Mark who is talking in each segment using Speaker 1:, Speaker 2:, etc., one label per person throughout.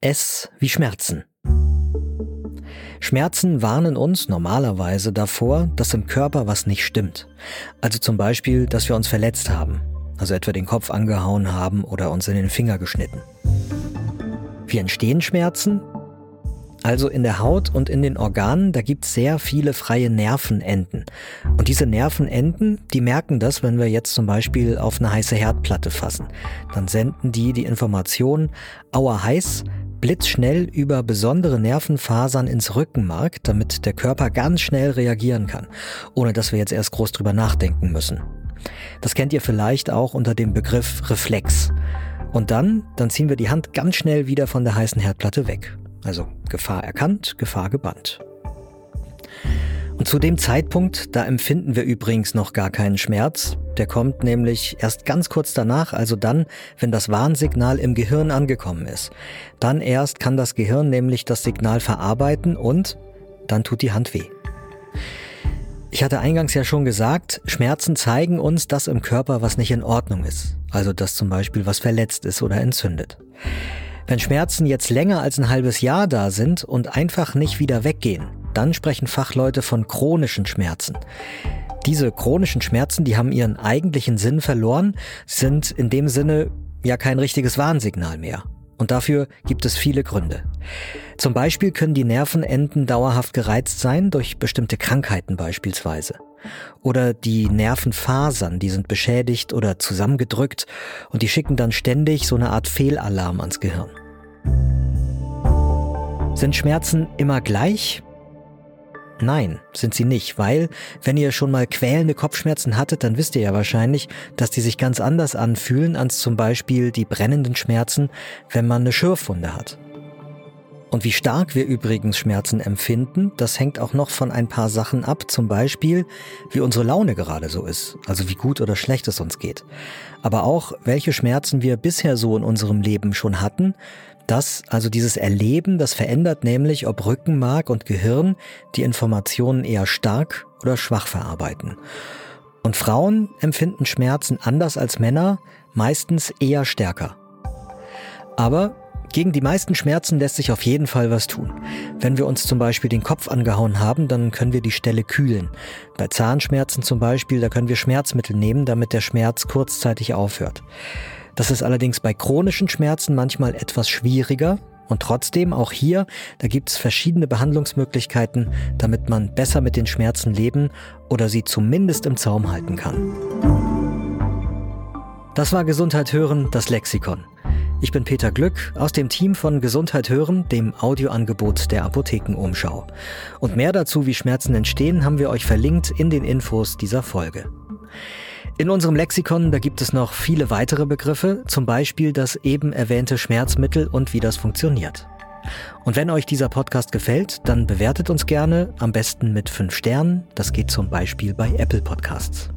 Speaker 1: S wie Schmerzen. Schmerzen warnen uns normalerweise davor, dass im Körper was nicht stimmt. Also zum Beispiel, dass wir uns verletzt haben, also etwa den Kopf angehauen haben oder uns in den Finger geschnitten. Wie entstehen Schmerzen? Also in der Haut und in den Organen, da gibt es sehr viele freie Nervenenden. Und diese Nervenenden, die merken das, wenn wir jetzt zum Beispiel auf eine heiße Herdplatte fassen. Dann senden die die Information, aua heiß, blitzschnell über besondere Nervenfasern ins Rückenmark, damit der Körper ganz schnell reagieren kann, ohne dass wir jetzt erst groß drüber nachdenken müssen. Das kennt ihr vielleicht auch unter dem Begriff Reflex. Und dann, dann ziehen wir die Hand ganz schnell wieder von der heißen Herdplatte weg. Also Gefahr erkannt, Gefahr gebannt. Und zu dem Zeitpunkt, da empfinden wir übrigens noch gar keinen Schmerz. Der kommt nämlich erst ganz kurz danach, also dann, wenn das Warnsignal im Gehirn angekommen ist. Dann erst kann das Gehirn nämlich das Signal verarbeiten und dann tut die Hand weh. Ich hatte eingangs ja schon gesagt, Schmerzen zeigen uns, dass im Körper was nicht in Ordnung ist. Also dass zum Beispiel was verletzt ist oder entzündet. Wenn Schmerzen jetzt länger als ein halbes Jahr da sind und einfach nicht wieder weggehen, dann sprechen Fachleute von chronischen Schmerzen. Diese chronischen Schmerzen, die haben ihren eigentlichen Sinn verloren, sind in dem Sinne ja kein richtiges Warnsignal mehr. Und dafür gibt es viele Gründe. Zum Beispiel können die Nervenenden dauerhaft gereizt sein, durch bestimmte Krankheiten beispielsweise. Oder die Nervenfasern, die sind beschädigt oder zusammengedrückt und die schicken dann ständig so eine Art Fehlalarm ans Gehirn. Sind Schmerzen immer gleich? Nein, sind sie nicht, weil wenn ihr schon mal quälende Kopfschmerzen hattet, dann wisst ihr ja wahrscheinlich, dass die sich ganz anders anfühlen als zum Beispiel die brennenden Schmerzen, wenn man eine Schürfwunde hat. Und wie stark wir übrigens Schmerzen empfinden, das hängt auch noch von ein paar Sachen ab, zum Beispiel wie unsere Laune gerade so ist, also wie gut oder schlecht es uns geht. Aber auch welche Schmerzen wir bisher so in unserem Leben schon hatten, das, also dieses Erleben, das verändert nämlich, ob Rückenmark und Gehirn die Informationen eher stark oder schwach verarbeiten. Und Frauen empfinden Schmerzen anders als Männer, meistens eher stärker. Aber gegen die meisten Schmerzen lässt sich auf jeden Fall was tun. Wenn wir uns zum Beispiel den Kopf angehauen haben, dann können wir die Stelle kühlen. Bei Zahnschmerzen zum Beispiel, da können wir Schmerzmittel nehmen, damit der Schmerz kurzzeitig aufhört. Das ist allerdings bei chronischen Schmerzen manchmal etwas schwieriger. Und trotzdem, auch hier, da gibt es verschiedene Behandlungsmöglichkeiten, damit man besser mit den Schmerzen leben oder sie zumindest im Zaum halten kann. Das war Gesundheit hören, das Lexikon. Ich bin Peter Glück aus dem Team von Gesundheit hören, dem Audioangebot der Apothekenumschau. Und mehr dazu, wie Schmerzen entstehen, haben wir euch verlinkt in den Infos dieser Folge. In unserem Lexikon, da gibt es noch viele weitere Begriffe, zum Beispiel das eben erwähnte Schmerzmittel und wie das funktioniert. Und wenn euch dieser Podcast gefällt, dann bewertet uns gerne, am besten mit 5 Sternen. Das geht zum Beispiel bei Apple Podcasts.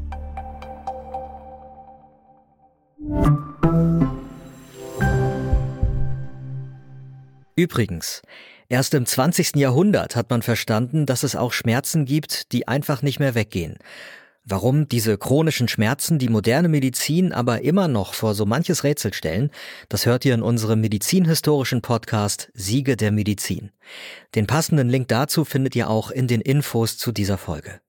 Speaker 1: Übrigens, erst im 20. Jahrhundert hat man verstanden, dass es auch Schmerzen gibt, die einfach nicht mehr weggehen. Warum diese chronischen Schmerzen die moderne Medizin aber immer noch vor so manches Rätsel stellen, das hört ihr in unserem medizinhistorischen Podcast Siege der Medizin. Den passenden Link dazu findet ihr auch in den Infos zu dieser Folge.